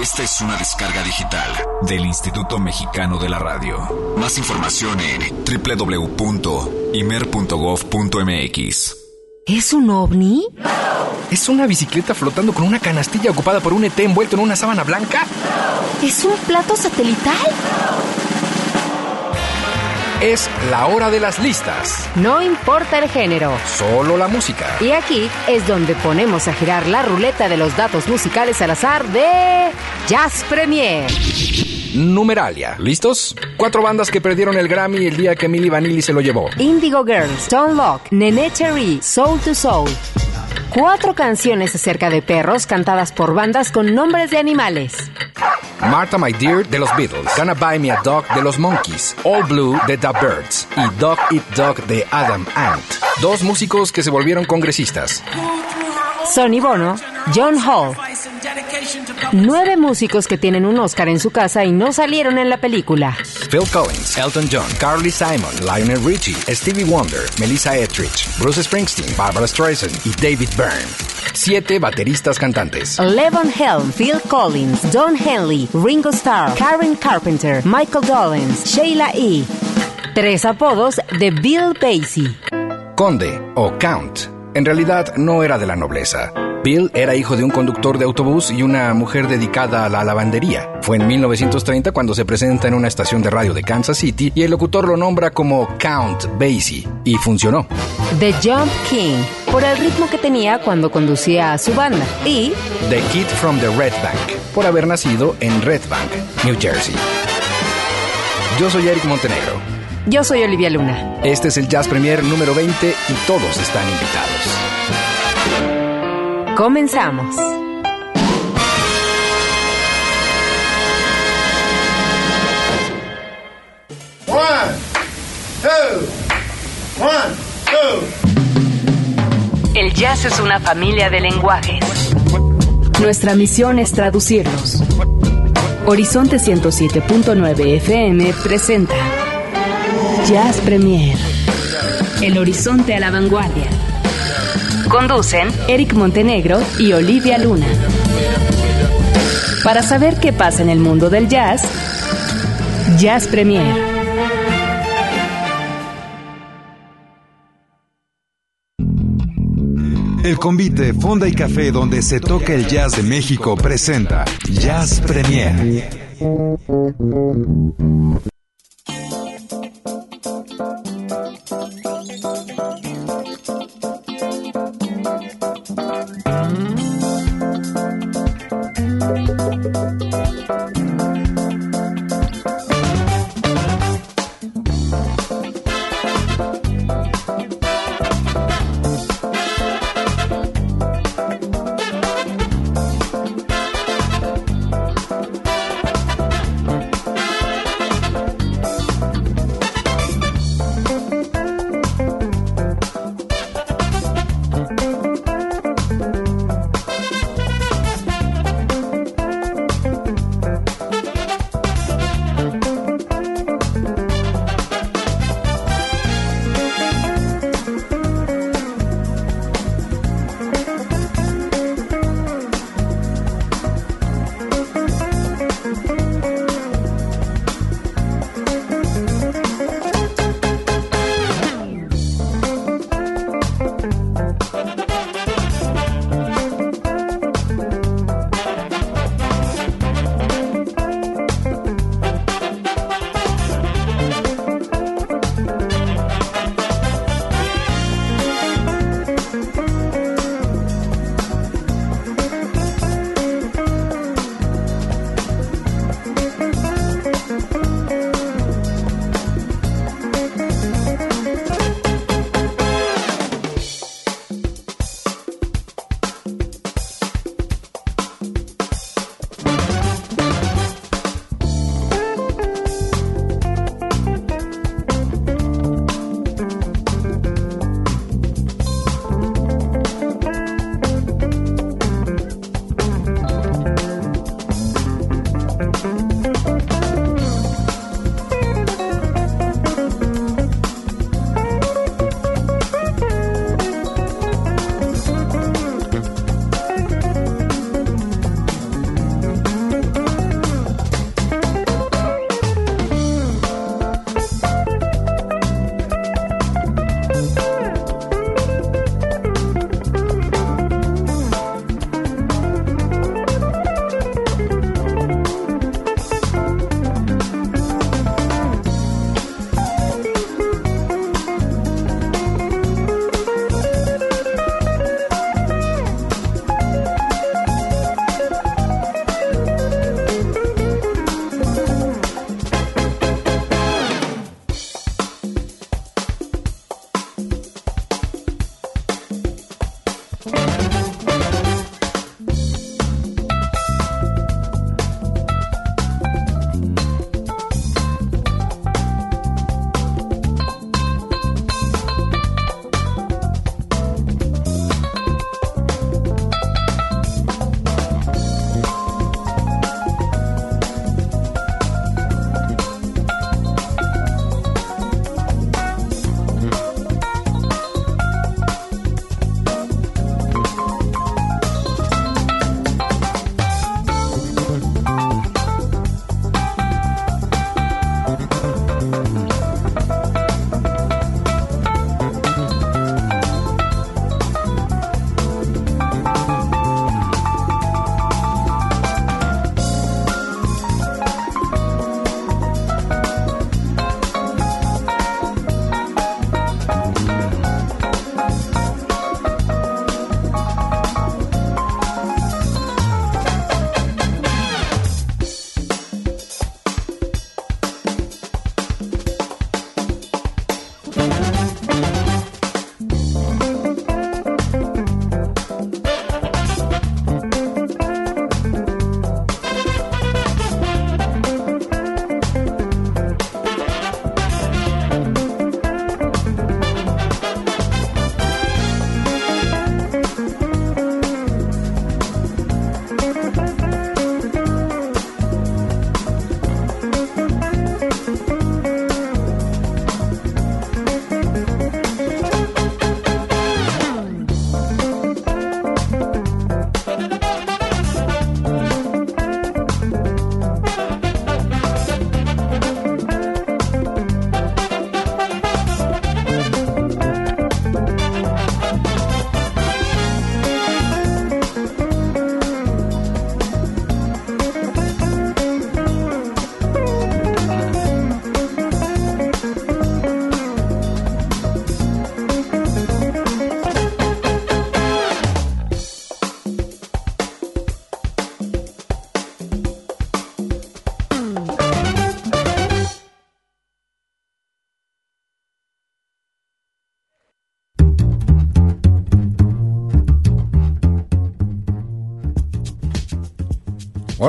Esta es una descarga digital del Instituto Mexicano de la Radio. Más información en www.imer.gov.mx. ¿Es un ovni? ¿Es una bicicleta flotando con una canastilla ocupada por un ET envuelto en una sábana blanca? ¿Es un plato satelital? Es la hora de las listas. No importa el género. Solo la música. Y aquí es donde ponemos a girar la ruleta de los datos musicales al azar de Jazz Premier. Numeralia. ¿Listos? Cuatro bandas que perdieron el Grammy el día que Milli Vanilli se lo llevó. Indigo Girls, Stone Lock, Nene Cherry, Soul to Soul. Cuatro canciones acerca de perros cantadas por bandas con nombres de animales. Martha My Dear de los Beatles, Gonna Buy Me a Dog de los Monkeys, All Blue de The Birds y Dog Eat Dog de Adam Ant. Dos músicos que se volvieron congresistas. Sonny Bono, John Hall. Nueve músicos que tienen un Oscar en su casa y no salieron en la película. Phil Collins, Elton John, Carly Simon, Lionel Richie, Stevie Wonder, Melissa Etheridge, Bruce Springsteen, Barbara Streisand y David Byrne. Siete bateristas cantantes. Levon Helm, Phil Collins, Don Henley, Ringo Starr, Karen Carpenter, Michael Dolenz, Sheila E. Tres apodos de Bill Basie. Conde o Count. En realidad no era de la nobleza. Bill era hijo de un conductor de autobús y una mujer dedicada a la lavandería. Fue en 1930 cuando se presenta en una estación de radio de Kansas City y el locutor lo nombra como Count Basie y funcionó. The Jump King, por el ritmo que tenía cuando conducía a su banda. Y The Kid from the Red Bank, por haber nacido en Red Bank, New Jersey. Yo soy Eric Montenegro. Yo soy Olivia Luna. Este es el Jazz Premier número 20 y todos están invitados. Comenzamos. One, two, one, two. El jazz es una familia de lenguajes. Nuestra misión es traducirlos. Horizonte 107.9 FM presenta Jazz Premier. El horizonte a la vanguardia. Conducen Eric Montenegro y Olivia Luna. Para saber qué pasa en el mundo del jazz, Jazz Premier. El convite Fonda y Café donde se toca el jazz de México presenta Jazz Premier.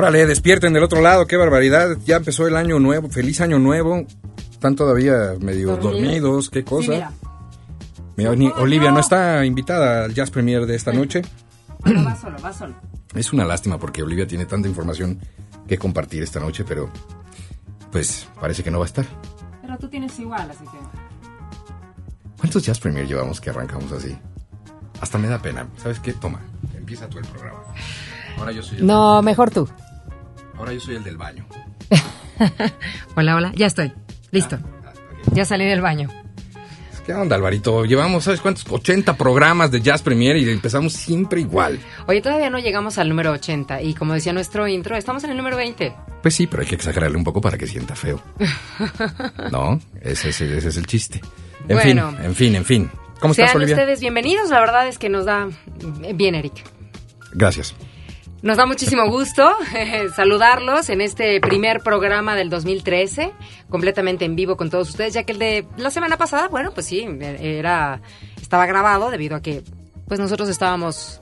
Órale, despierten del otro lado, qué barbaridad. Ya empezó el año nuevo, feliz año nuevo. Están todavía medio dormidos, qué cosa. mira. Mira, ni- Olivia no está invitada al Jazz Premier de esta noche. Va solo, va solo. Es una lástima porque Olivia tiene tanta información que compartir esta noche, pero pues parece que no va a estar. Pero tú tienes igual, así que... ¿Cuántos Jazz Premier llevamos que arrancamos así? Hasta me da pena. ¿Sabes qué? Toma, empieza tú el programa. Ahora yo soy el, No, mejor tú. Ahora yo soy el del baño. Hola, hola, ya estoy. Listo. Ah, ok. Ya salí del baño. ¿Qué onda, Alvarito? Llevamos, ¿sabes cuántos? 80 programas de Jazz Premier y empezamos siempre igual. Oye, todavía no llegamos al número 80 y como decía nuestro intro, estamos en el número 20. Pues sí, pero hay que exagerarle un poco para que sienta feo. ¿No? Ese, es- ese es el chiste. En Bueno. fin, en fin, en fin. ¿Cómo estás, Sean Olivia? ustedes bienvenidos, la verdad es que nos da... Bien, Eric. Gracias. Nos da muchísimo gusto saludarlos en este primer programa del 2013, completamente en vivo con todos ustedes, ya que el de la semana pasada, bueno, pues sí, era estaba grabado debido a que pues nosotros estábamos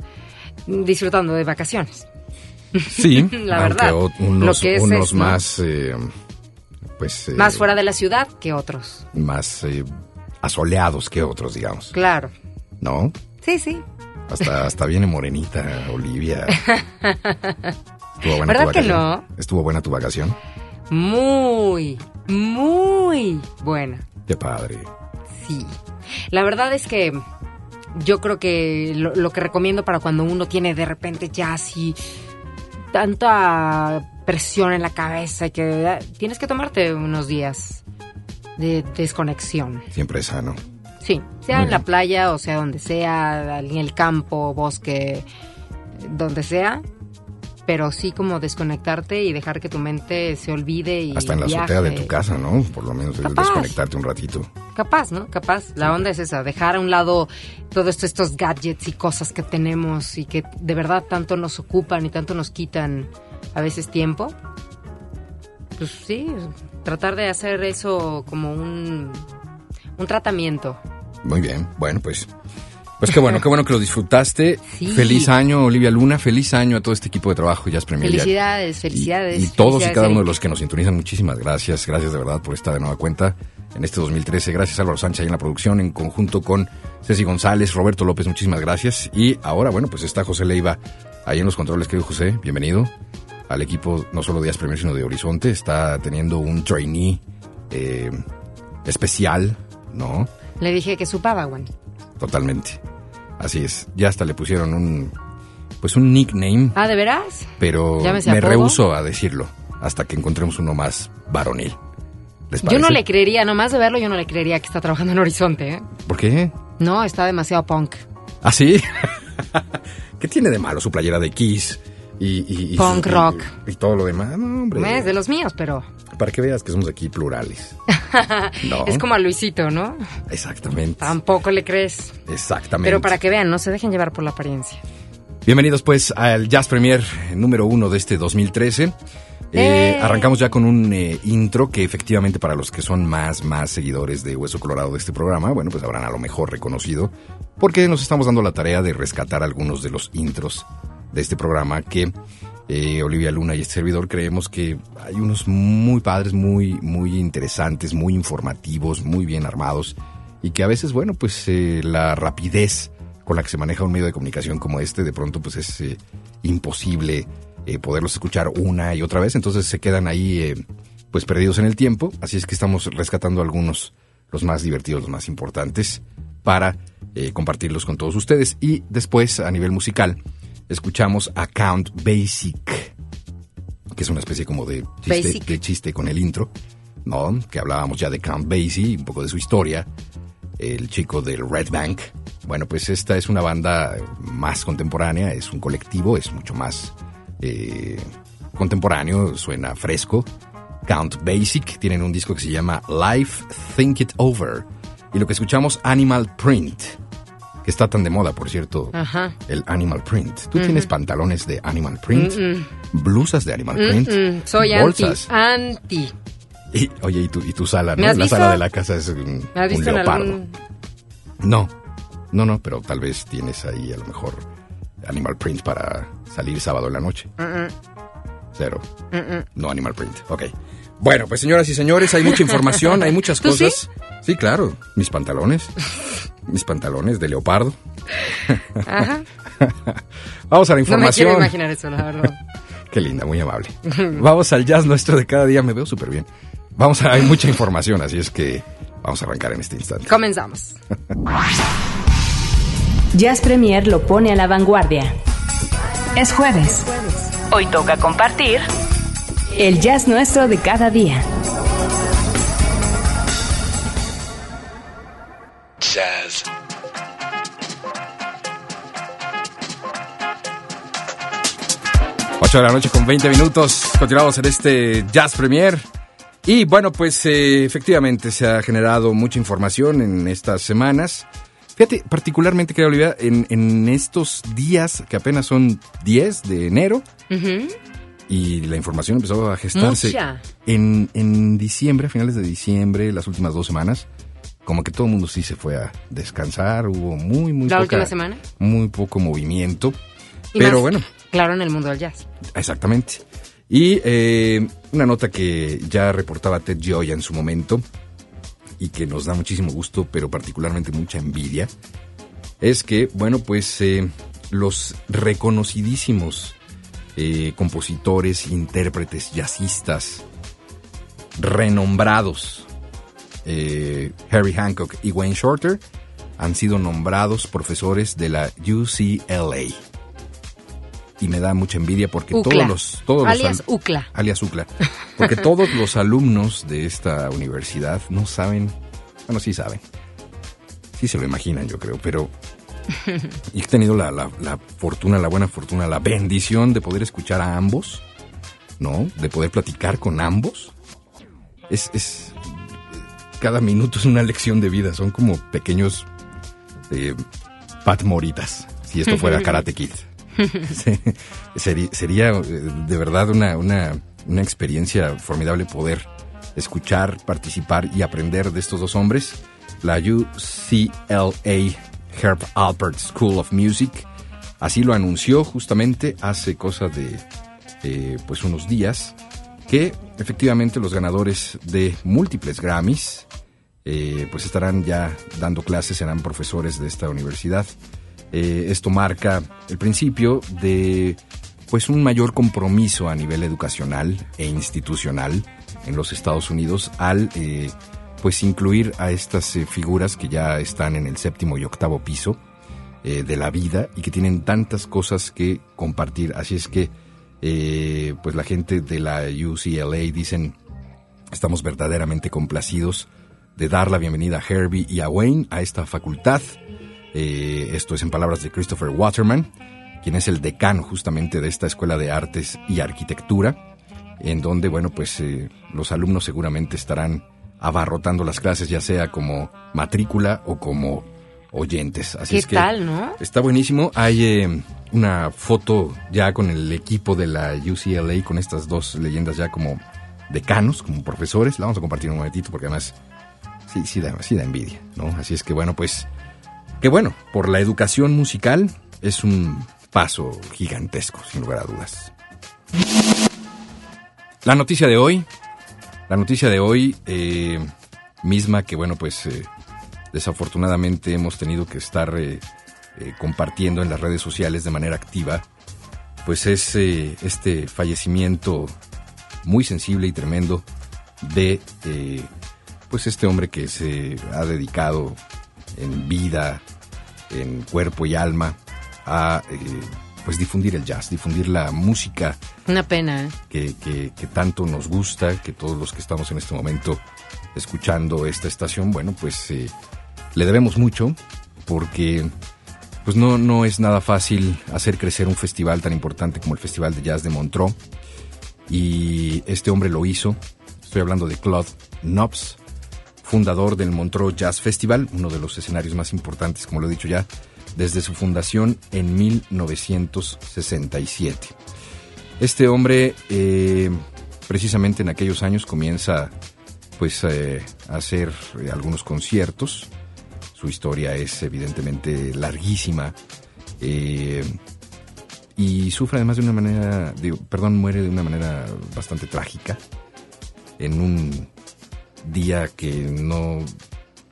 disfrutando de vacaciones. Sí, La verdad, unos, lo que es unos más, eh, pues... eh, Más fuera de la ciudad que otros. Más eh, asoleados que otros, digamos. Claro. ¿No? Sí, sí. Hasta, hasta viene morenita, Olivia. Estuvo buena ¿Verdad tu que no? ¿Estuvo buena tu vacación? Muy, muy buena. Qué padre. Sí. La verdad es que yo creo que lo, lo que recomiendo para cuando uno tiene de repente ya así tanta presión en la cabeza y que eh, tienes que tomarte unos días de desconexión. Siempre es sano. Sí, sea Muy en la playa o sea donde sea, en el campo, bosque, donde sea, pero sí como desconectarte y dejar que tu mente se olvide y Hasta en la azotea de tu casa, ¿no? Por lo menos Capaz. desconectarte un ratito. Capaz, ¿no? Capaz. La onda es esa, dejar a un lado todos esto- estos gadgets y cosas que tenemos y que de verdad tanto nos ocupan y tanto nos quitan a veces tiempo. Pues sí, tratar de hacer eso como un, un tratamiento. Muy bien. Bueno, pues. Pues qué bueno, qué bueno que lo disfrutaste. Sí. Feliz año, Olivia Luna. Feliz año a todo este equipo de trabajo, Jazz Premier. Felicidades, felicidades. Y, todos y cada uno de los que nos sintonizan, muchísimas gracias. Gracias de verdad por estar de nueva cuenta en este 2013. Gracias Álvaro Sánchez ahí en la producción, en conjunto con Ceci González, Roberto López, muchísimas gracias. Y ahora, bueno, pues está José Leiva ahí en los controles, querido José. Bienvenido al equipo, no solo de Jazz Premier, sino de Horizonte. Está teniendo un trainee eh, especial, ¿no? Le dije que su Padawan. Totalmente. Así es. Ya hasta le pusieron un, pues un nickname, Ah, ¿de veras? pero Llámese me rehuso a decirlo hasta que encontremos uno más varonil. ¿Les Yo no le creería, nomás de verlo, yo no le creería que está trabajando en Horizonte, ¿eh? ¿Por qué? No, está demasiado punk. ¿Ah, sí? ¿Qué tiene de malo su playera de Kiss? Y, y- y Punk y- rock. Y, todo lo demás. No, hombre. Es de los míos, pero Para que veas que somos aquí plurales. No. es como a Luisito, ¿no? Exactamente. Tampoco le crees. Exactamente. Pero para que vean, no se dejen llevar por la apariencia. Bienvenidos pues al Jazz Premier número uno de este 2013. Eh, ¡Eh! arrancamos ya con un eh, intro que efectivamente para los que son más, más seguidores de Hueso Colorado de este programa, bueno, pues habrán a lo mejor reconocido, porque nos estamos dando la tarea de rescatar algunos de los intros de este programa que eh, Olivia Luna y este servidor creemos que hay unos muy padres, muy, muy interesantes, muy informativos, muy bien armados y que a veces, bueno, pues eh, la rapidez con la que se maneja un medio de comunicación como este, de pronto pues es eh, imposible eh, poderlos escuchar una y otra vez, entonces se quedan ahí eh, pues perdidos en el tiempo, así es que estamos rescatando algunos, los más divertidos, los más importantes, para eh, compartirlos con todos ustedes. Y después, a nivel musical, escuchamos a Count Basic, que es una especie como de chiste, de chiste con el intro, ¿no? Que hablábamos ya de Count Basie, un poco de su historia, el chico del Red Bank. Bueno, pues esta es una banda más contemporánea, es un colectivo, es mucho más eh, contemporáneo, suena fresco. Count Basic tienen un disco que se llama Life Think It Over. Y lo que escuchamos, Animal Print, está tan de moda, por cierto, Ajá. el Animal Print. ¿Tú tienes pantalones de Animal Print? blusas de Animal Print, soy bolsas. anti, anti. Y, oye, ¿y tu, y tu sala, ¿Me no? La visto? sala de la casa es un, ¿Me has un visto en leopardo. algún...? No, no, no, pero tal vez tienes ahí a lo mejor Animal Print para salir sábado en la noche. Cero. No Animal Print. Ok. Bueno, pues señoras y señores, hay mucha información, hay muchas cosas. Sí, claro. Mis pantalones. Mis pantalones de leopardo. Ajá. Vamos a la No me quiero información. imaginar eso, la verdad. Qué linda, muy amable. Vamos al jazz nuestro de cada día. Me veo súper bien. Vamos a, hay mucha información, así es que vamos a arrancar en este instante. Comenzamos. Jazz Premier lo pone a la vanguardia. Es jueves. Hoy toca compartir el jazz nuestro de cada día. Jazz. Ocho de la noche con 20 minutos. Continuamos en este Jazz Premier. Y bueno, pues eh, efectivamente se ha generado mucha información en estas semanas. Fíjate, particularmente, querida Olivia, en, en estos días, que apenas son 10 de enero, y la información empezó a gestarse. Mucha. En, en diciembre, a finales de diciembre, las últimas dos semanas, como que todo el mundo sí se fue a descansar, hubo muy, muy ¿La poca- última semana? Muy poco movimiento. Y Pero más, bueno, Claro, en el mundo del jazz. Exactamente. Y eh, una nota que ya reportaba Ted Gioia en su momento y que nos da muchísimo gusto, pero particularmente mucha envidia, es que, bueno, pues eh, los reconocidísimos eh, compositores, intérpretes, jazzistas, renombrados, eh, Harry Hancock y Wayne Shorter, han sido nombrados profesores de la UCLA. Y me da mucha envidia porque UCLA. todos los... Todos Alias al- UCLA. alias UCLA. Porque todos los alumnos de esta universidad no saben, bueno, sí saben. Sí se lo imaginan, yo creo, pero... Y he tenido la, la- la fortuna, la buena fortuna, la bendición de poder escuchar a ambos, ¿no? De poder platicar con ambos. Es, es... Cada minuto es una lección de vida, son como pequeños eh, Pat Moritas, si esto fuera Karate Kid. Sí, sería, sería, eh, de verdad una, una, una experiencia formidable poder escuchar, participar y aprender de estos dos hombres. La UCLA Herb Alpert School of Music así lo anunció justamente hace cosa de eh, pues unos días que efectivamente los ganadores de múltiples Grammys eh, pues estarán ya dando clases, serán profesores de esta universidad. Eh, esto marca el principio de pues un mayor compromiso a nivel educacional e institucional en los Estados Unidos al eh, pues incluir a estas eh, figuras que ya están en el séptimo y octavo piso eh, de la vida y que tienen tantas cosas que compartir. Así es que pues la gente de la UCLA dicen estamos verdaderamente complacidos de dar la bienvenida a Herbie y a Wayne a esta facultad. Eh, esto es en palabras de Christopher Waterman, quien es el decano justamente de esta Escuela de Artes y Arquitectura, en donde, bueno, pues eh, los alumnos seguramente estarán abarrotando las clases, ya sea como matrícula o como oyentes. Así ¿Qué es que tal, no? Está buenísimo. Hay eh, una foto ya con el equipo de la UCLA, con estas dos leyendas ya como decanos, como profesores. La vamos a compartir un momentito porque además sí, sí da, sí da envidia, ¿no? Así es que bueno, pues, que bueno, por la educación musical es un paso gigantesco, sin lugar a dudas. La noticia de hoy, la noticia de hoy, eh, misma que bueno, pues eh, desafortunadamente hemos tenido que estar eh, compartiendo en las redes sociales de manera activa, pues es este fallecimiento muy sensible y tremendo de pues este hombre que se ha dedicado en vida, en cuerpo y alma a eh, pues difundir el jazz, difundir la música Una pena, ¿eh? que, que- que tanto nos gusta, que todos los que estamos en este momento escuchando esta estación, bueno, pues eh, le debemos mucho porque pues no, no es nada fácil hacer crecer un festival tan importante como el Festival de Jazz de Montreux y este hombre lo hizo. Estoy hablando de Claude Knobs, fundador del Montreux Jazz Festival, uno de los escenarios más importantes, como lo he dicho ya, desde su fundación en 1967. Este hombre, eh, precisamente en aquellos años, comienza pues eh, a hacer eh, algunos conciertos. Su historia es evidentemente larguísima. y sufre además de una manera, perdón, muere de una manera bastante trágica en un día que no,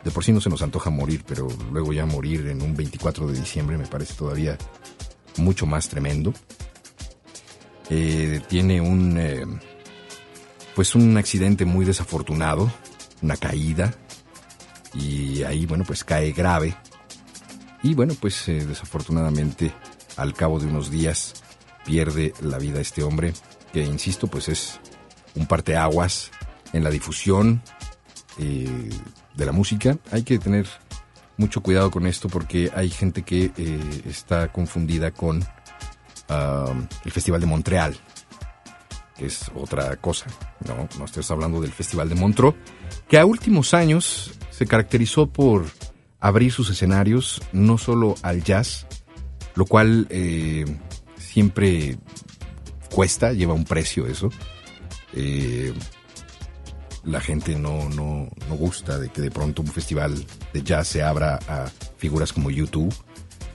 de por sí no se nos antoja morir, pero luego ya morir en un 24 de diciembre me parece todavía mucho más tremendo. Eh, tiene un, eh, pues un accidente muy desafortunado, una caída, y ahí, bueno, pues cae grave. Y bueno, pues eh, desafortunadamente al cabo de unos días pierde la vida este hombre, que insisto, pues es un parteaguas en la difusión eh, de la música. Hay que tener mucho cuidado con esto porque hay gente que eh, está confundida con el Festival de Montreal, que es otra cosa. No, no estoy hablando del Festival de Montreux, que a últimos años se caracterizó por abrir sus escenarios no solo al jazz, lo cual eh, siempre cuesta, lleva un precio eso. Eh, la gente no, no, no, gusta de que de pronto un festival de jazz se abra a figuras como YouTube,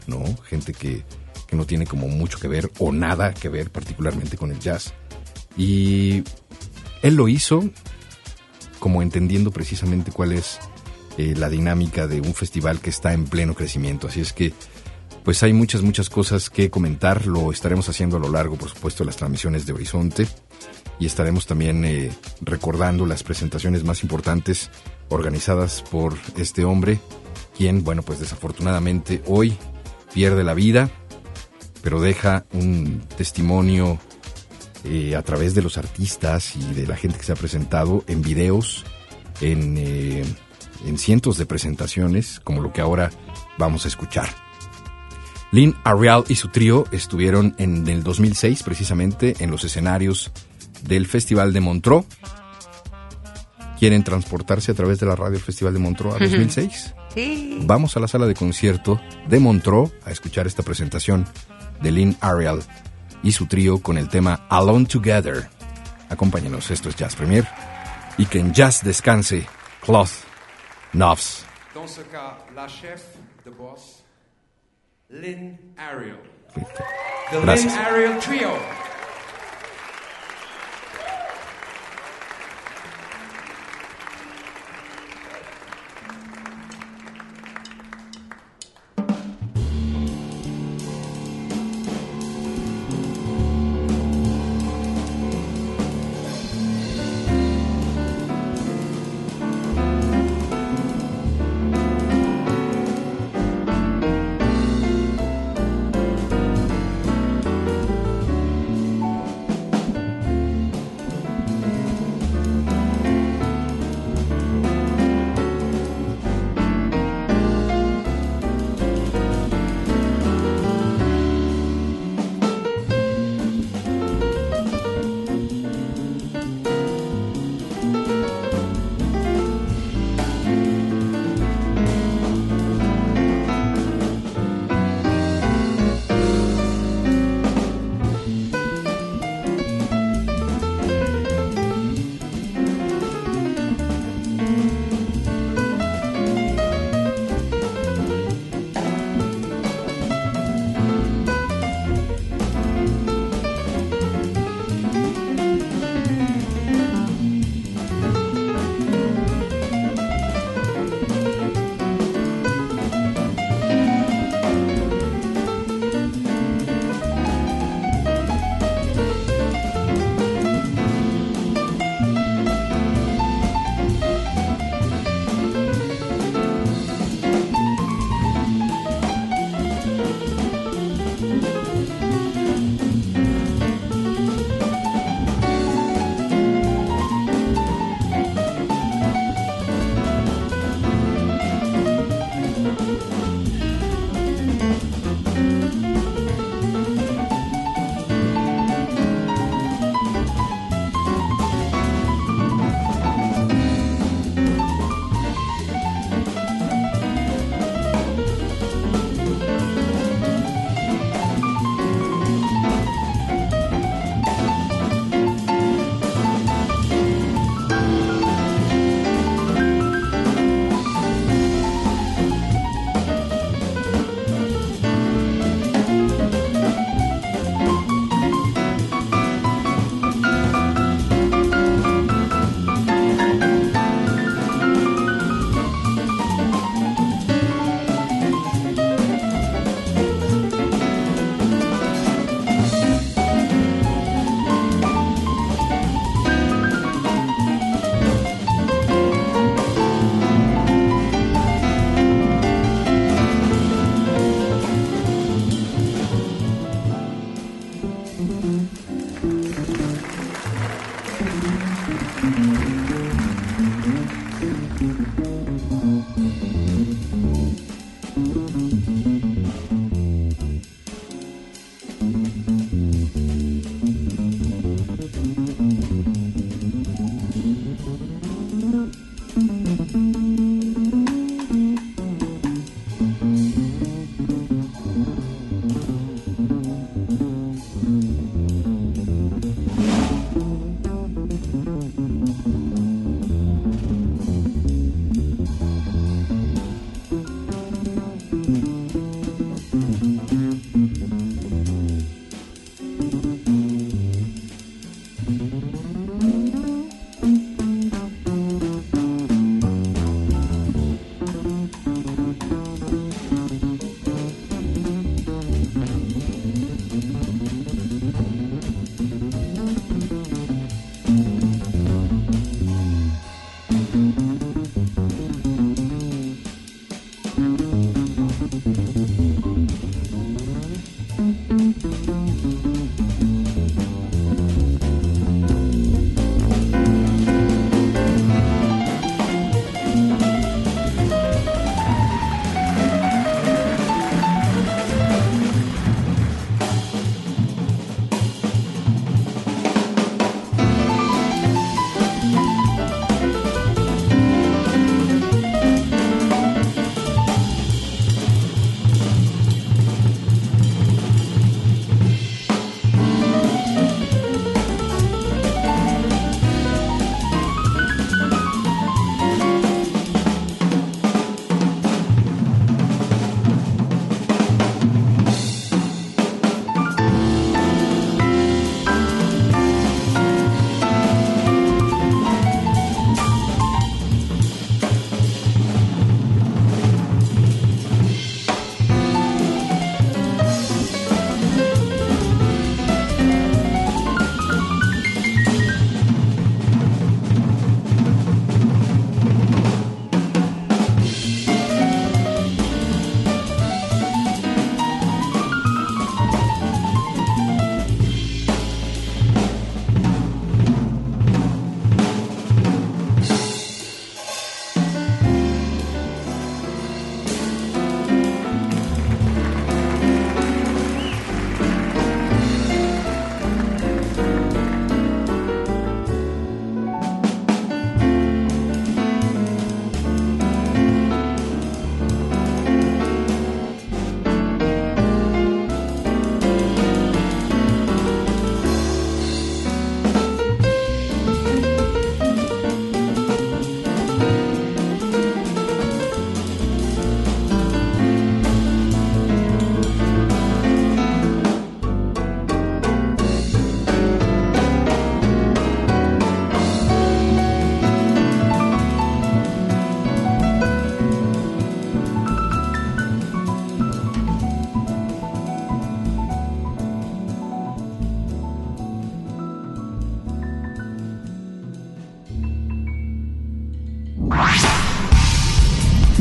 ¿no? Gente que, que no tiene como mucho que ver o nada que ver particularmente con el jazz. Y él lo hizo como entendiendo precisamente cuál es eh, la dinámica de un festival que está en pleno crecimiento. Así es que pues hay muchas, muchas cosas que comentar. Lo estaremos haciendo a lo largo, por supuesto, de las transmisiones de Horizonte. Y estaremos también eh, recordando las presentaciones más importantes organizadas por este hombre, quien, bueno, pues desafortunadamente hoy pierde la vida, pero deja un testimonio eh, a través de los artistas y de la gente que se ha presentado en videos, en, eh, en cientos de presentaciones, como lo que ahora vamos a escuchar. Lynn Arial y su trío estuvieron en el 2006 precisamente en los escenarios del Festival de Montreux. ¿Quieren transportarse a través de la radio del Festival de Montreux a 2006? Sí. Vamos a la sala de concierto de Montreux a escuchar esta presentación de Lynn Ariel y su trío con el tema Alone Together. Acompáñenos, esto es Jazz Premier. Y que en Jazz descanse Cloth Knobs. Dans ce cas, la chef de boss Lynn Ariel. The Gracias. Lynn Ariel Trio.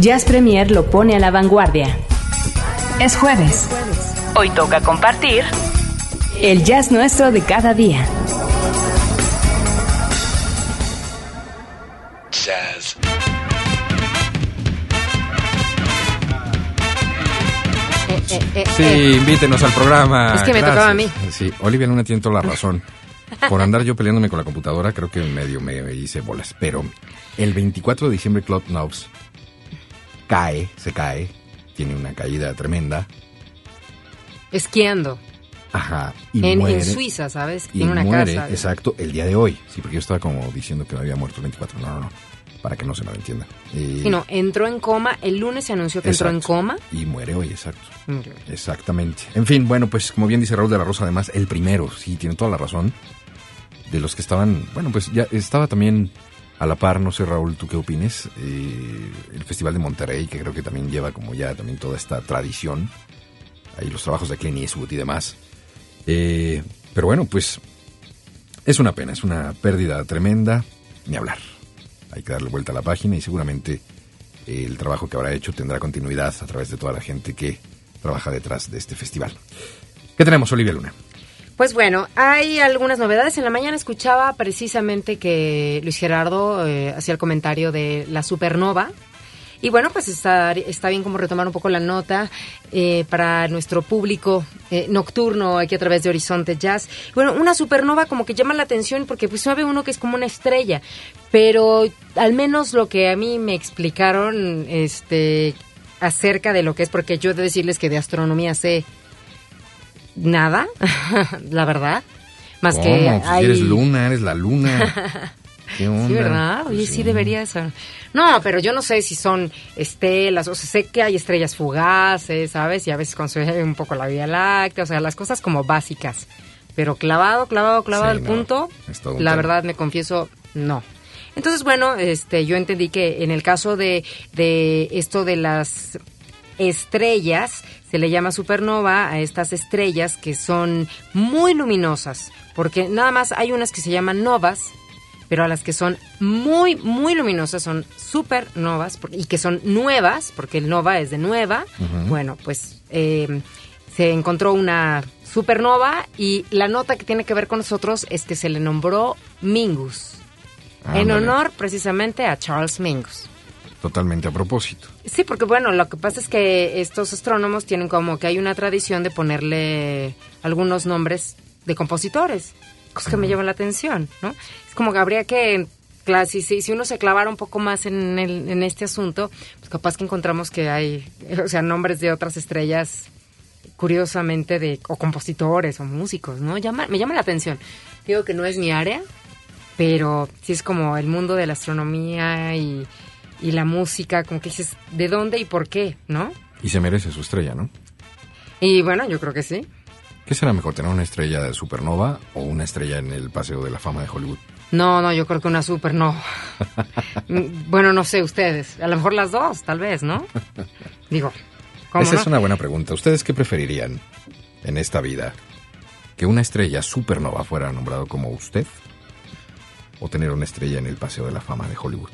Jazz Premier lo pone a la vanguardia. Es jueves. Hoy toca compartir el jazz nuestro de cada día. Jazz. Eh, eh, eh, Sí, eh. invítenos al programa. Es que me Gracias. tocaba a mí. Sí, Olivia Luna tiene toda la razón. Por andar yo peleándome con la computadora, creo que medio me hice bolas. Pero el 24 de diciembre, Club Knobs cae, se cae, tiene una caída tremenda. Esquiando. Ajá. Y En, muere. en Suiza, ¿sabes? Y Tiene una muere, casa. exacto, el día de hoy. Sí, porque yo estaba como diciendo que me había muerto el 24. No, no, no. Para que no se malentienda. Y, Sí, no, entró en coma. El lunes se anunció que entró en coma. Y muere hoy, exacto. Murió. Exactamente. En fin, bueno, pues como bien dice Raúl de la Rosa, además, el primero, sí, tiene toda la razón. De los que estaban, bueno, pues ya estaba también a la par, no sé Raúl, ¿tú qué opines? Eh, el Festival de Monterrey, que creo que también lleva como ya también toda esta tradición. Ahí los trabajos de Clint Eastwood y demás. Eh, pero bueno, pues es una pena, es una pérdida tremenda, ni hablar. Hay que darle vuelta a la página y seguramente el trabajo que habrá hecho tendrá continuidad a través de toda la gente que trabaja detrás de este festival. ¿Qué tenemos, Olivia Luna? Pues bueno, hay algunas novedades. En la mañana escuchaba precisamente que Luis Gerardo eh, hacía el comentario de la supernova. Y bueno, pues está, está bien como retomar un poco la nota eh, para nuestro público eh, nocturno aquí a través de Horizonte Jazz. Bueno, una supernova como que llama la atención porque pues sabe uno que es como una estrella, pero al menos lo que a mí me explicaron este acerca de lo que es, porque yo he de decirles que de astronomía sé nada, la verdad. Más ¿Cómo? que Pues hay... eres luna, eres la luna. ¿Qué onda? Sí, ¿verdad? Oye, Pues sí debería ser. No, pero yo no sé si son estelas, o sea, sé que hay estrellas fugaces, ¿sabes? Y a veces construye un poco la Vía Láctea, o sea, las cosas como básicas. Pero clavado, clavado, clavado Sí, al no, punto, la verdad me confieso, no. Entonces, bueno, este, yo entendí que en el caso de, de esto de las estrellas, se le llama supernova a estas estrellas que son muy luminosas, porque nada más hay unas que se llaman novas, pero a las que son muy, muy luminosas son supernovas y que son nuevas, porque el nova es de nueva. Bueno, pues eh, se encontró una supernova y la nota que tiene que ver con nosotros es que se le nombró Mingus, en honor precisamente a Charles Mingus. Totalmente a propósito. Sí, porque bueno, lo que pasa es que estos astrónomos tienen como que hay una tradición de ponerle algunos nombres de compositores, cosas que me llaman la atención, ¿no? Es como que habría que, claro, si, si, si uno se clavara un poco más en, el- en este asunto, pues capaz que encontramos que hay, o sea, nombres de otras estrellas, curiosamente, de o compositores o músicos, ¿no? Llama, me llama la atención. Digo que no es mi área, pero sí es como el mundo de la astronomía y, y la música, como que dices, ¿de dónde y por qué, no? Y se merece su estrella, ¿no? Y bueno, yo creo que sí. ¿Qué será mejor, tener una estrella de supernova o una estrella en el Paseo de la Fama de Hollywood? No, no, yo creo que una super no. Mm, bueno, no sé ustedes, a lo mejor las dos, tal vez, ¿no? Digo, ¿cómo Esa no? es una buena pregunta. ¿Ustedes qué preferirían en esta vida? ¿Que una estrella supernova fuera nombrado como usted? ¿O tener una estrella en el Paseo de la Fama de Hollywood?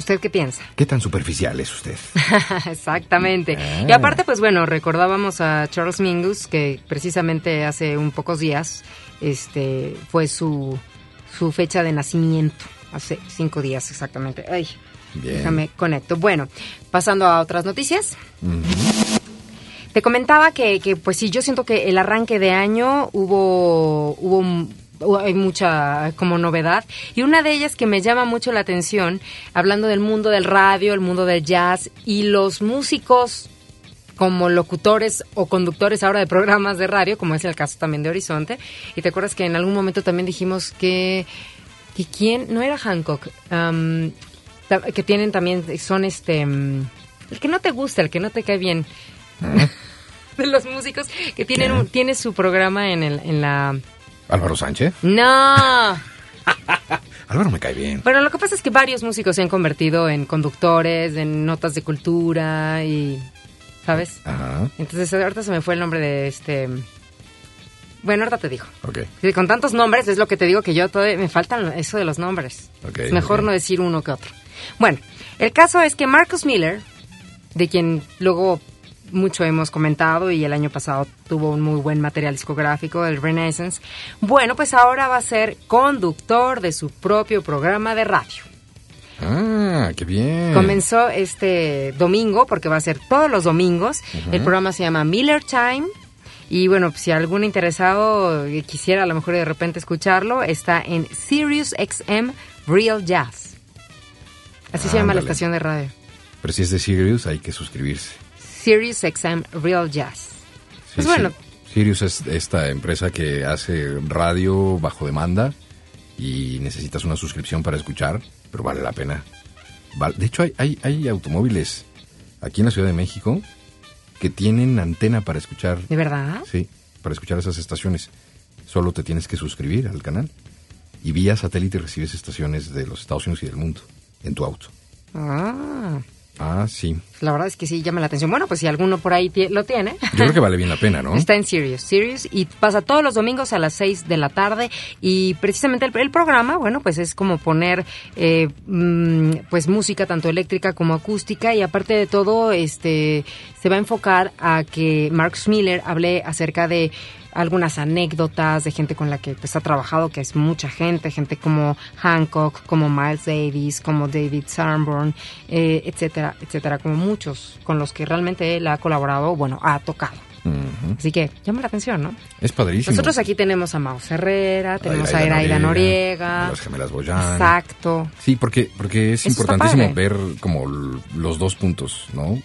¿Usted qué piensa? ¿Qué tan superficial es usted? Exactamente. Ah. Y aparte, pues bueno, recordábamos a Charles Mingus, que precisamente hace un pocos días este, fue su, su fecha de nacimiento, hace cinco días exactamente. Ay, Bien. déjame conecto. Bueno, pasando a otras noticias. Te comentaba que, que, pues sí, yo siento que el arranque de año hubo, hubo- hay mucha como novedad y una de ellas que me llama mucho la atención, hablando del mundo del radio, el mundo del jazz y los músicos como locutores o conductores ahora de programas de radio, como es el caso también de Horizonte. Y te acuerdas que en algún momento también dijimos que, que quién, no era Hancock, que tienen también, son este, mm, el que no te gusta, el que no te cae bien. de los músicos que tienen un- tiene su programa en el en la ¿Álvaro Sánchez? no. Álvaro me cae bien. bueno lo que pasa es que varios músicos se han convertido en conductores en notas de cultura y sabes Ajá, entonces ahorita se me fue el nombre de este bueno ahorita te digo. Ok. Sí, con tantos nombres es lo que te digo que yo todavía me faltan eso de los nombres. Ok, es mejor no decir uno que otro. Bueno el caso es que Marcus Miller de quien luego mucho hemos comentado y el año pasado tuvo un muy buen material discográfico, el Renaissance. Bueno, pues ahora va a ser conductor de su propio programa de radio. Ah, qué bien. Comenzó este domingo, porque va a ser todos los domingos. El programa se llama Miller Time. Y bueno, si algún interesado quisiera a lo mejor de repente escucharlo, está en Sirius XM Real Jazz. Así se llama la estación de radio. Pero si es de Sirius, hay que suscribirse. Sirius XM Real Jazz. Sí, Pues sí. bueno. Sirius es esta empresa que hace radio bajo demanda y necesitas una suscripción para escuchar, pero vale la pena. De hecho, hay, hay, hay automóviles aquí en la Ciudad de México que tienen antena para escuchar. ¿De verdad? Sí, para escuchar esas estaciones. Solo te tienes que suscribir al canal. Y vía satélite recibes estaciones de los Estados Unidos y del mundo en tu auto. Ah, Ah, sí. la verdad es que sí llama la atención. Bueno, pues si alguno por ahí lo tiene. Yo creo que vale bien la pena, ¿no? Está en Sirius, Sirius y pasa todos los domingos a las 6 de la tarde y precisamente el, el programa, bueno, pues es como poner eh, mm, pues música tanto eléctrica como acústica y aparte de todo, este se va a enfocar a que Marcus Miller hable acerca de algunas anécdotas de gente con la que pues ha trabajado, que es mucha gente, gente como Hancock, como Miles Davis, como David Sanborn, eh, etcétera, etcétera, como muchos con los que realmente él ha colaborado, bueno, ha tocado. Así que llama la atención, ¿no? Es padrísimo. Nosotros aquí tenemos a Maus Herrera, tenemos a Aida Iraida Noriega. Las gemelas Boyan. Exacto. Sí, porque, porque es Eso importantísimo ver como los dos puntos, ¿no?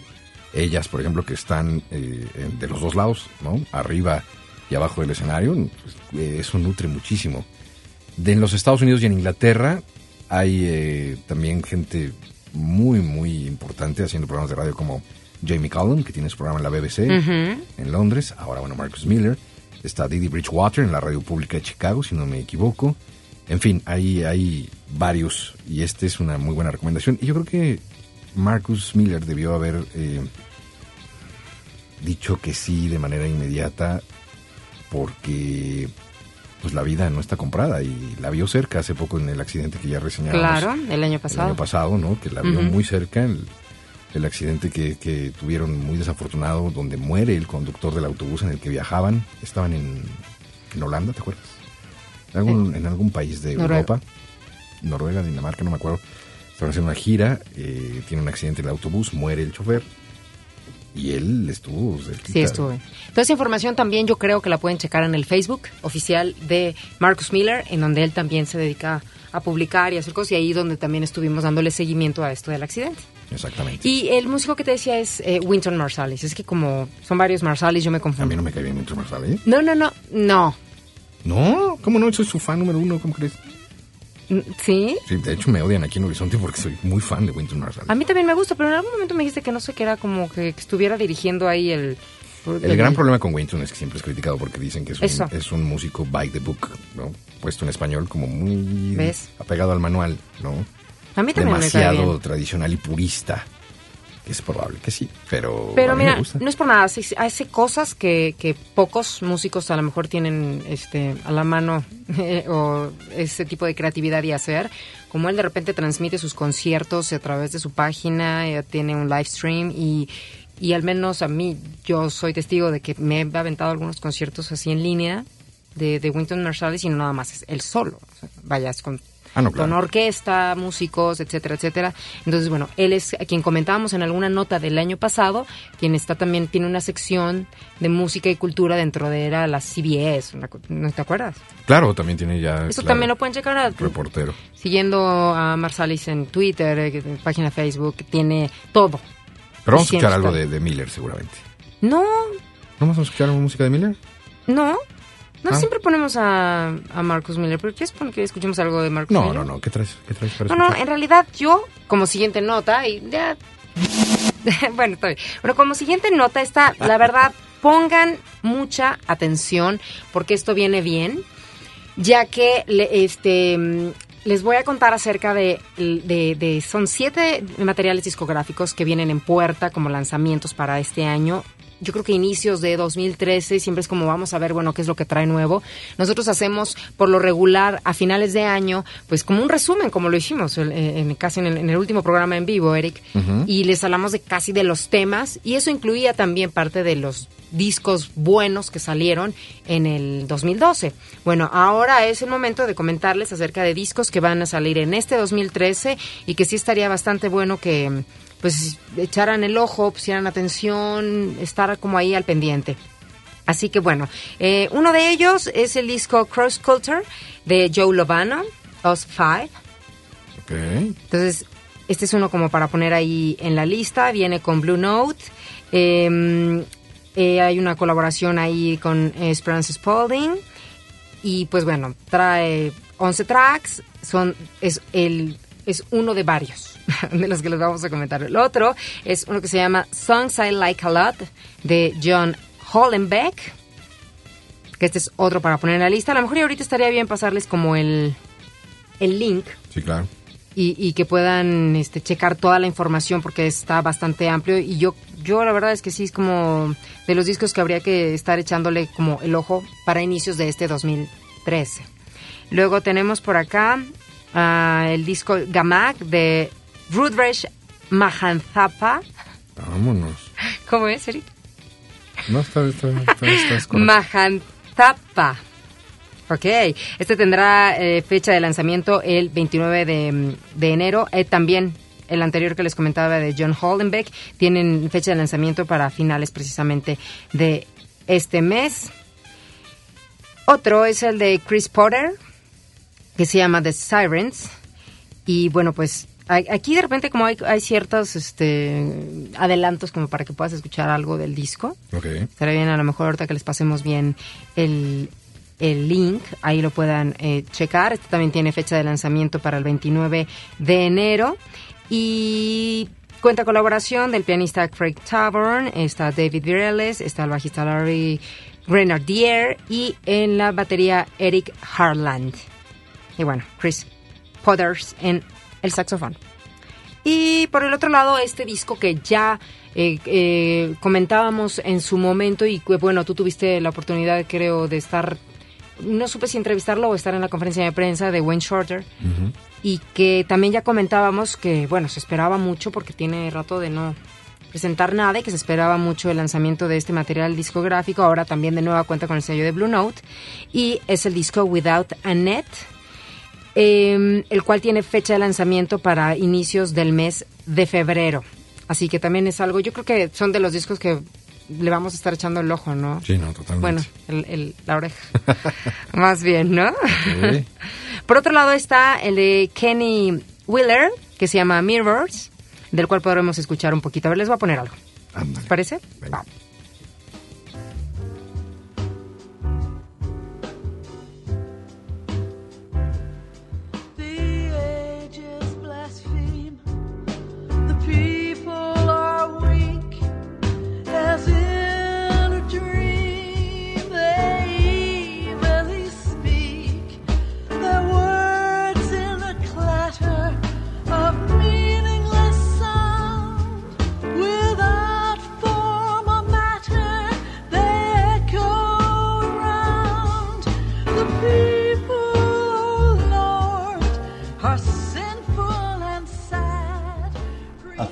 Ellas, por ejemplo, que están eh, de los dos lados, ¿no? Arriba y abajo del escenario, eh, eso nutre muchísimo. De en los Estados Unidos y en Inglaterra hay eh, también gente muy, muy importante haciendo programas de radio como Jamie Cullum, que tiene su programa en la BBC en Londres. Ahora, bueno, Marcus Miller. Está Didi Bridgewater en la radio pública de Chicago, si no me equivoco. En fin, hay, hay varios y esta es una muy buena recomendación. Y yo creo que Marcus Miller debió haber eh, dicho que sí de manera inmediata porque pues la vida no está comprada y la vio cerca hace poco en el accidente que ya reseñábamos Claro, el año el pasado. año pasado, ¿no? Que la vio muy cerca, el, el accidente que, que tuvieron muy desafortunado, donde muere el conductor del autobús en el que viajaban. Estaban en, en Holanda, ¿te acuerdas? En algún, en algún país de Noruega. Europa, Noruega, Dinamarca, no me acuerdo. Estaban haciendo una gira, eh, tiene un accidente en el autobús, muere el chofer y él estuvo cerquita. Sí, estuve. Toda esa información también yo creo que la pueden checar en el Facebook oficial de Marcus Miller, en donde él también se dedica a publicar y hacer cosas, y ahí donde también estuvimos dándole seguimiento a esto del accidente. Exactamente. Y el músico que te decía es eh, Winton Marsalis. Es que como son varios Marsalis, yo me A confundo. mí no me cae bien Marshall, ¿eh? No, no, no, no. No, ¿cómo no? Soy su fan número uno, ¿cómo crees? Mm, ¿Sí? Sí, de hecho me odian aquí en Horizonte porque soy muy fan de Winton Marshall. A mí también me gusta, pero en algún momento me dijiste que no sé, que era como que, estuviera dirigiendo ahí el... El gran problema con Winton es que siempre es criticado porque dicen que es Eso. un, es un músico by the book, ¿no? Puesto en español como muy ¿Ves? apegado al manual, ¿no? A mí también me Demasiado bien. tradicional y purista. Es probable que sí, pero, Pero a mí mira, me gusta. no es por nada, hace, cosas que, que pocos músicos a lo mejor tienen este, a la mano eh, o ese tipo de creatividad y hacer. Como él de repente transmite sus conciertos a través de su página, eh, tiene un live stream y, y al menos a mí, yo soy testigo de que me he aventado algunos conciertos así en línea de, de Winton Marsalis y no nada más es él solo. O sea, vaya, es con Ah, no, claro. con orquesta, músicos, etcétera, etcétera. Entonces, bueno, él es a quien comentábamos en alguna nota del año pasado, quien está también, tiene una sección de música y cultura dentro de era la CBS, ¿no te acuerdas? Claro, también tiene ya... Eso claro, también lo pueden checar a- Reportero. siguiendo a Marsalis en Twitter, eh, en página Facebook, tiene todo. Pero vamos a escuchar algo de, de Miller seguramente. No, ¿No vamos a escuchar música de Miller? no. No Ah. siempre ponemos a, a Marcus Miller, pero ¿quieres poner que escuchemos algo de Marcus No, Miller? no, no. ¿Qué traes, qué traes para No, no, en realidad yo, como siguiente nota, y ya... bueno, estoy. Bueno, como siguiente nota está, la verdad, pongan mucha atención porque esto viene bien, ya que le- este les voy a contar acerca de, de, de- son siete materiales discográficos que vienen en puerta como lanzamientos para este año. Yo creo que inicios de 2013 siempre es como vamos a ver, bueno, qué es lo que trae nuevo. Nosotros hacemos por lo regular a finales de año, pues como un resumen, como lo hicimos eh, en, casi en el, en el último programa en vivo, Eric, y les hablamos de casi de los temas y eso incluía también parte de los discos buenos que salieron en el 2012. Bueno, ahora es el momento de comentarles acerca de discos que van a salir en este 2013 y que sí estaría bastante bueno que pues echaran el ojo, pusieran atención, estar como ahí al pendiente. Así que bueno, eh, uno de ellos es el disco Cross Culture de Joe Lovano, Us Five. Ok. Entonces, este es uno como para poner ahí en la lista. Viene con Blue Note. Eh, eh, hay una colaboración ahí con Esperance Spalding. Y pues bueno, trae 11 tracks. Son, es, el, es uno de varios de los que les vamos a comentar. El otro es uno que se llama Songs I Like a Lot de John Hollenbeck. Que este es otro para poner en la lista. A lo mejor y ahorita estaría bien pasarles como el, el link Sí, claro. y, y que puedan este, checar toda la información porque está bastante amplio y yo yo la verdad es que sí es como de los discos que habría que estar echándole como el ojo para inicios de este 2013. Luego tenemos por acá ah, el disco Gamag de Rudresh Mahanthapa. Vámonos. ¿Cómo es, Eric? No, está, está, está. Ok, este tendrá eh, fecha de lanzamiento el 29 de, de enero. Eh, también el anterior que les comentaba de John Holdenbeck tienen fecha de lanzamiento para finales precisamente de este mes. Otro es el de Chris Potter, que se llama The Sirens. Y bueno, pues aquí de repente como hay, hay ciertos este, adelantos como para que puedas escuchar algo del disco. Ok. Estaría bien a lo mejor ahorita que les pasemos bien el, el link, ahí lo puedan eh, checar. Este también tiene fecha de lanzamiento para el 29 de enero. Y cuenta colaboración del pianista Craig Tavern, está David Vireles, está el bajista Larry Grenadier y en la batería Eric Harland. Y bueno, Chris Potters en el saxofón. Y por el otro lado, este disco que ya eh, eh, comentábamos en su momento y bueno, tú tuviste la oportunidad, creo, de estar, no supe si entrevistarlo o estar en la conferencia de prensa de Wayne Shorter, y que también ya comentábamos que, bueno, se esperaba mucho porque tiene rato de no presentar nada y que se esperaba mucho el lanzamiento de este material discográfico, ahora también de nueva cuenta con el sello de Blue Note, y es el disco Without a Net, eh, el cual tiene fecha de lanzamiento para inicios del mes de febrero. Así que también es algo, yo creo que son de los discos que le vamos a estar echando el ojo, ¿no? Sí, no, totalmente. Bueno, el, el- la oreja. Más bien, ¿no? Sí. Por otro lado está el de Kenny Wheeler, que se llama Mirrors, del cual podremos escuchar un poquito. A ver, les voy a poner algo. Ándale. ¿Les parece? Venga. Va.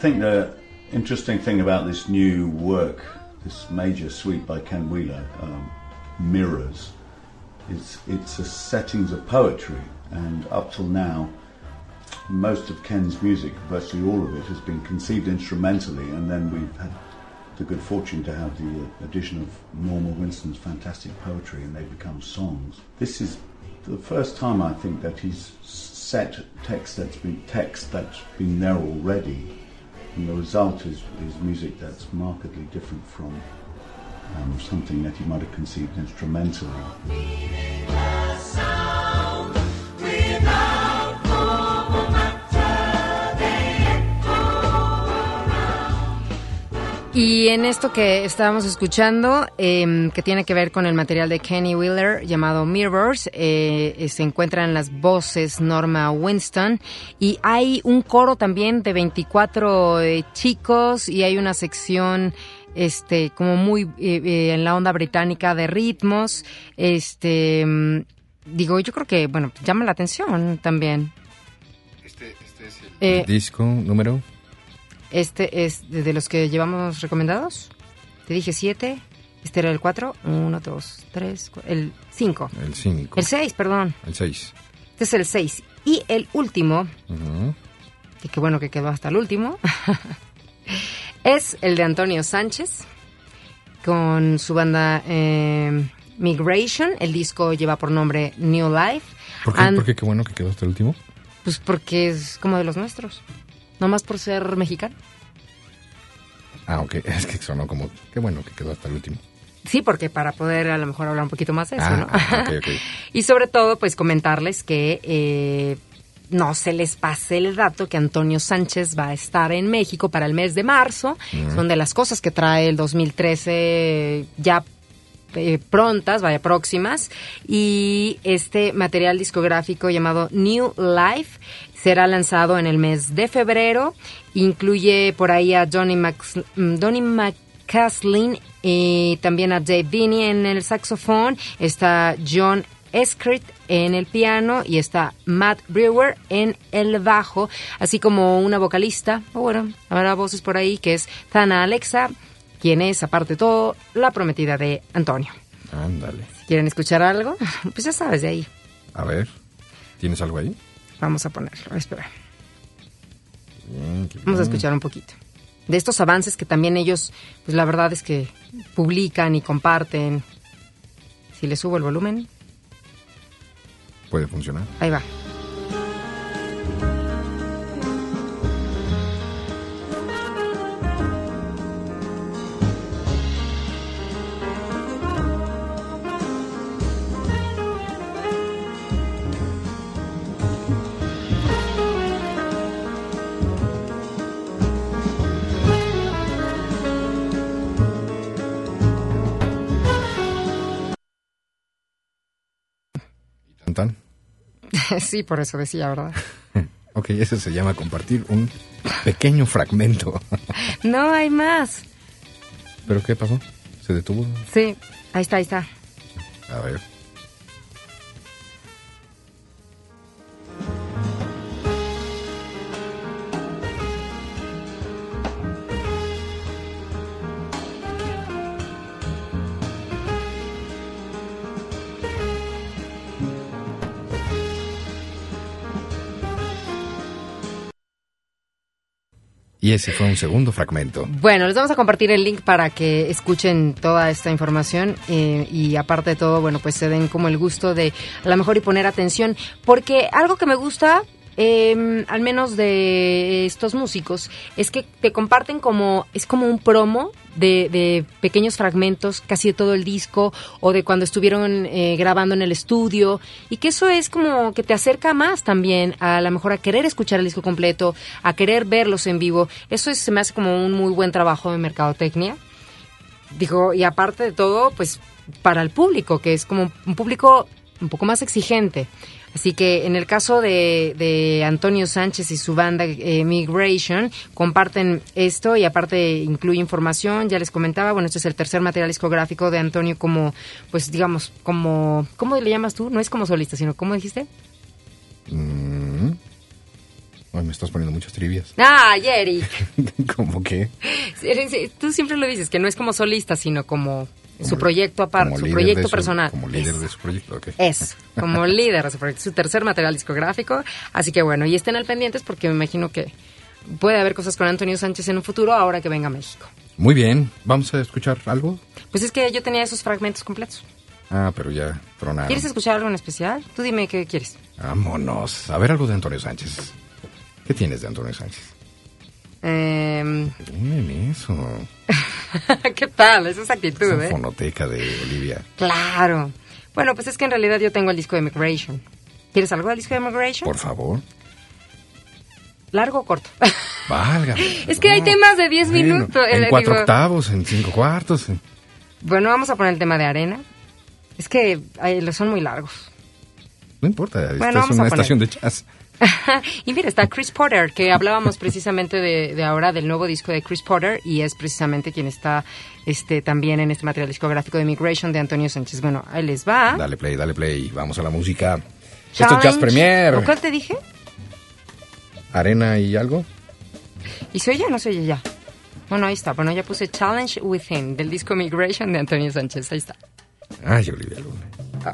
Think the interesting thing about this new work, this major suite by Ken Wheeler, um, Mirrors, is it's a settings of poetry, and up till now, most of Ken's music, virtually all of it, has been conceived instrumentally, and then we've had the good fortune to have the uh, addition of Norma Winston's fantastic poetry, and they become songs. This is the first time I think that he's set text that's been text that's been there already, and the result is, is music that's markedly different from um, something that you might have conceived instrumentally. Y en esto que estábamos escuchando, em, que tiene que ver con el material de Kenny Wheeler llamado Mirrors, eh, eh, se encuentran las voces Norma Winston y hay un coro también de 24 eh, chicos y hay una sección este como muy eh, eh, en la onda británica de ritmos, este mm, digo, yo creo que bueno, llama la atención también. Eh, Disco número. Este es de los que llevamos recomendados. Te dije siete. Este era el cuatro. Uno, dos, tres, cua- el cinco. El 5. El seis, perdón. El 6. Este es el seis. Y el último, y qué bueno que quedó hasta el último, es el de Antonio Sánchez con su banda eh, Migration. El disco lleva por nombre New Life. ¿Por qué? And- ¿Por qué? Qué bueno que quedó hasta el último. Pues porque es como de los nuestros. Nomás por ser mexicano. Ah, ok. Es que sonó como. Qué bueno que quedó hasta el último. Sí, porque para poder a lo mejor hablar un poquito más de eso, Ah, ¿no? ah, y sobre todo, pues comentarles que eh, no se les pase el dato que Antonio Sánchez va a estar en México para el mes de marzo. Son de las cosas que trae el 2013 ya eh, prontas, vaya próximas. Y este material discográfico llamado New Life será lanzado en el mes de febrero. Incluye por ahí a Johnny, Max, mm, Donny McCaslin y también a Dave Vinny en el saxofón. Está John Escrit en el piano y está Matt Brewer en el bajo, así como una vocalista, o bueno, habrá voces por ahí, que es Tana Alexa, quien es, aparte de todo, la prometida de Antonio. Ándale. Si quieren escuchar algo, pues ya sabes, de ahí A ver, ¿tienes algo ahí? Vamos a ponerlo. Espera, Bien, vamos a escuchar un poquito. De estos avances que también ellos, pues la verdad es que publican y comparten. Si le subo el volumen, Puede funcionar. ahí va. sí, por eso decía, ¿verdad? Ok, eso se llama compartir un pequeño fragmento. No hay más. ¿Pero qué pasó? ¿Se detuvo? Sí, ahí está, ahí está. A ver. Y ese fue un segundo fragmento. Bueno, les vamos a compartir el link para que escuchen toda esta información eh, y aparte de todo, bueno, pues se den como el gusto de a lo mejor y poner atención, porque algo que me gusta, eh, al menos de estos músicos, es que te comparten como, es como un promo de, de pequeños fragmentos, casi de todo el disco, o de cuando estuvieron eh, grabando en el estudio, y que eso es como que te acerca más también a lo mejor a querer escuchar el disco completo, a querer verlos en vivo. Eso es- se me hace como un muy buen trabajo de mercadotecnia. Digo, y aparte de todo, pues para el público, que es como un público un poco más exigente. Así que en el caso de, de Antonio Sánchez y su banda eh, Migration, comparten esto y aparte incluye información, ya les comentaba, bueno, este es el tercer material discográfico de Antonio como, pues digamos, como, ¿cómo le llamas tú? No es como solista, sino, ¿cómo dijiste? Mm. Ay, me estás poniendo muchas trivias. Ah, Eric. ¿Cómo que? Tú siempre lo dices, que no es como solista, sino como, su proyecto aparte, su proyecto su- personal. Como líder Eso. de su proyecto, ok. Es, como líder de su proyecto, su tercer material discográfico. Así que bueno, y estén al pendientes porque me imagino que puede haber cosas con Antonio Sánchez en un futuro ahora que venga a México. Muy bien, ¿vamos a escuchar algo? Pues es que yo tenía esos fragmentos completos. Ah, pero ya tronaron. ¿Quieres escuchar algo en especial? Tú dime qué quieres. Vámonos. A ver algo de Antonio Sánchez. ¿Qué tienes de Antonio Sánchez? Em, Miren eso. ¿Qué tal? Esa es actitud, Esa ¿eh? fonoteca de Olivia. Claro. Bueno, pues es que en realidad yo tengo el disco de Migration. ¿Quieres algo del disco de Migration? Por favor. ¿Largo o corto? Válgame. Es que hay temas de 10 Bueno, minutos, En eh, cuatro digo- octavos, en cinco cuartos. en- bueno, vamos a poner el tema de arena. Es que ay, son muy largos. No importa, esta Bueno, es vamos una poner. estación de jazz. y mira, está Chris Porter, que hablábamos precisamente de, de ahora del nuevo disco de Chris Porter y es precisamente quien está este también en este material discográfico de Migration de Antonio Sánchez. Bueno, ahí les va. Dale play, dale play. Vamos a la música. Esto es Challenge. Jazz Premier. ¿O cuál te dije? Arena y algo. ¿Y se oye o no se oye ya? Bueno, ahí está. Bueno, ya puse Challenge Within del disco Migration de Antonio Sánchez. Ahí está. Ay, Olivia Luna. Ah.